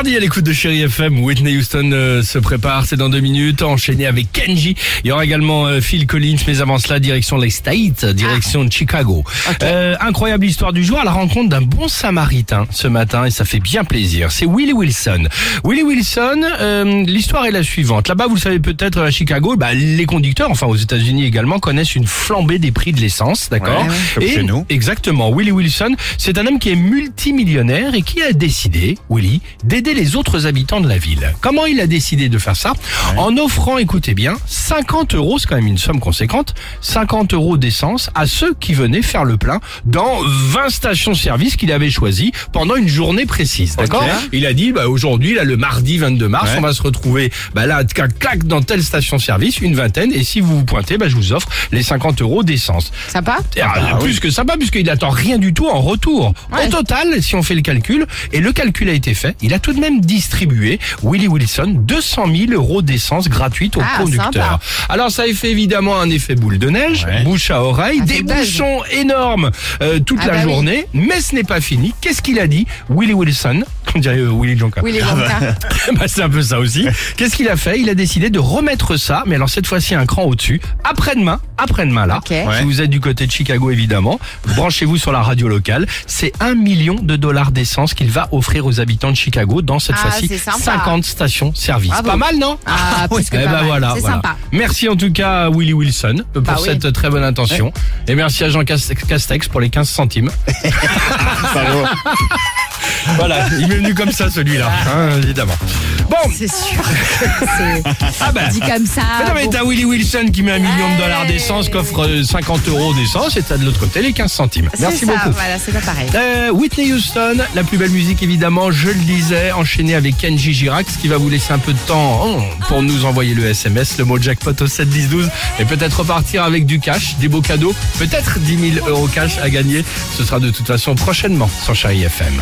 Mardi à l'écoute de Chéri FM, Whitney Houston euh, se prépare, c'est dans deux minutes, enchaîné avec Kenji. Il y aura également euh, Phil Collins, mais avant cela, direction les States, direction de Chicago. Euh, incroyable histoire du jour à la rencontre d'un bon samaritain ce matin et ça fait bien plaisir. C'est Willie Wilson. Willie Wilson, euh, l'histoire est la suivante. Là-bas, vous le savez peut-être à Chicago, bah, les conducteurs, enfin aux États-Unis également, connaissent une flambée des prix de l'essence, d'accord? Ouais, Et- chez nous. Exactement. Willie Wilson, c'est un homme qui est multimillionnaire et qui a décidé, Willie, d'aider les autres habitants de la ville. Comment il a décidé de faire ça En offrant, écoutez bien, 50 euros, c'est quand même une somme conséquente, 50 euros d'essence à ceux qui venaient faire le plein dans 20 stations-service qu'il avait choisies pendant une journée précise. D'accord Il a dit, bah, aujourd'hui, là, le mardi 22 mars, Ouais. on va se retrouver, bah, là, clac, clac, dans telle station-service, une vingtaine, et si vous vous pointez, bah, je vous offre les 50 euros d'essence. Sympa Et, ah, plus que sympa puisqu'il n'attend rien du tout en retour. Ouais. Au total, si on fait le calcul, et le calcul a été fait, il a tout de même distribué, Willie Wilson, 200 000 euros d'essence gratuite aux Ah, conducteurs. Alors ça a fait évidemment un effet boule de neige, Ouais. bouche à oreille, Ça des bouchons énormes euh, toute Ah la bah oui. journée, mais ce n'est pas fini. Qu'est-ce qu'il a dit Willie Wilson, on dirait euh, Willy les Wonka. bah, c'est un peu ça aussi. Qu'est-ce qu'il a fait? Il a décidé de remettre ça, mais alors cette fois-ci un cran au-dessus, après-demain, après-demain là. Si vous êtes du côté de Chicago évidemment, branchez-vous sur la radio locale. C'est un million de dollars d'essence qu'il va offrir aux habitants de Chicago dans cette Ah, fois-ci c'est sympa. 50 stations-service. Pas mal, non Ah, plus que Eh pas ben mal. voilà, sympa. Merci en tout cas à Willie Wilson pour Bah oui. cette très bonne intention. Et merci à Jean Cas- Castex pour les 15 centimes. Voilà, il m'est venu comme ça celui-là, hein, évidemment. Bon, C'est sûr. c'est ah ben. dit comme ça. Mais non, mais bon. t'as Willie Wilson qui met un million de dollars d'essence, qu'offre euh, 50 euros d'essence, et t'as de l'autre côté les 15 centimes. C'est Merci ça, beaucoup. Voilà, c'est pas pareil. Euh, Whitney Houston, la plus belle musique évidemment, je le disais, enchaîné avec Kenji Girac, ce qui va vous laisser un peu de temps oh, pour nous envoyer le SMS, le mot jackpot au 7 10 12 et peut-être repartir avec du cash, des beaux cadeaux, peut-être 10 000 euros cash à gagner. Ce sera de toute façon prochainement sur Chérie FM.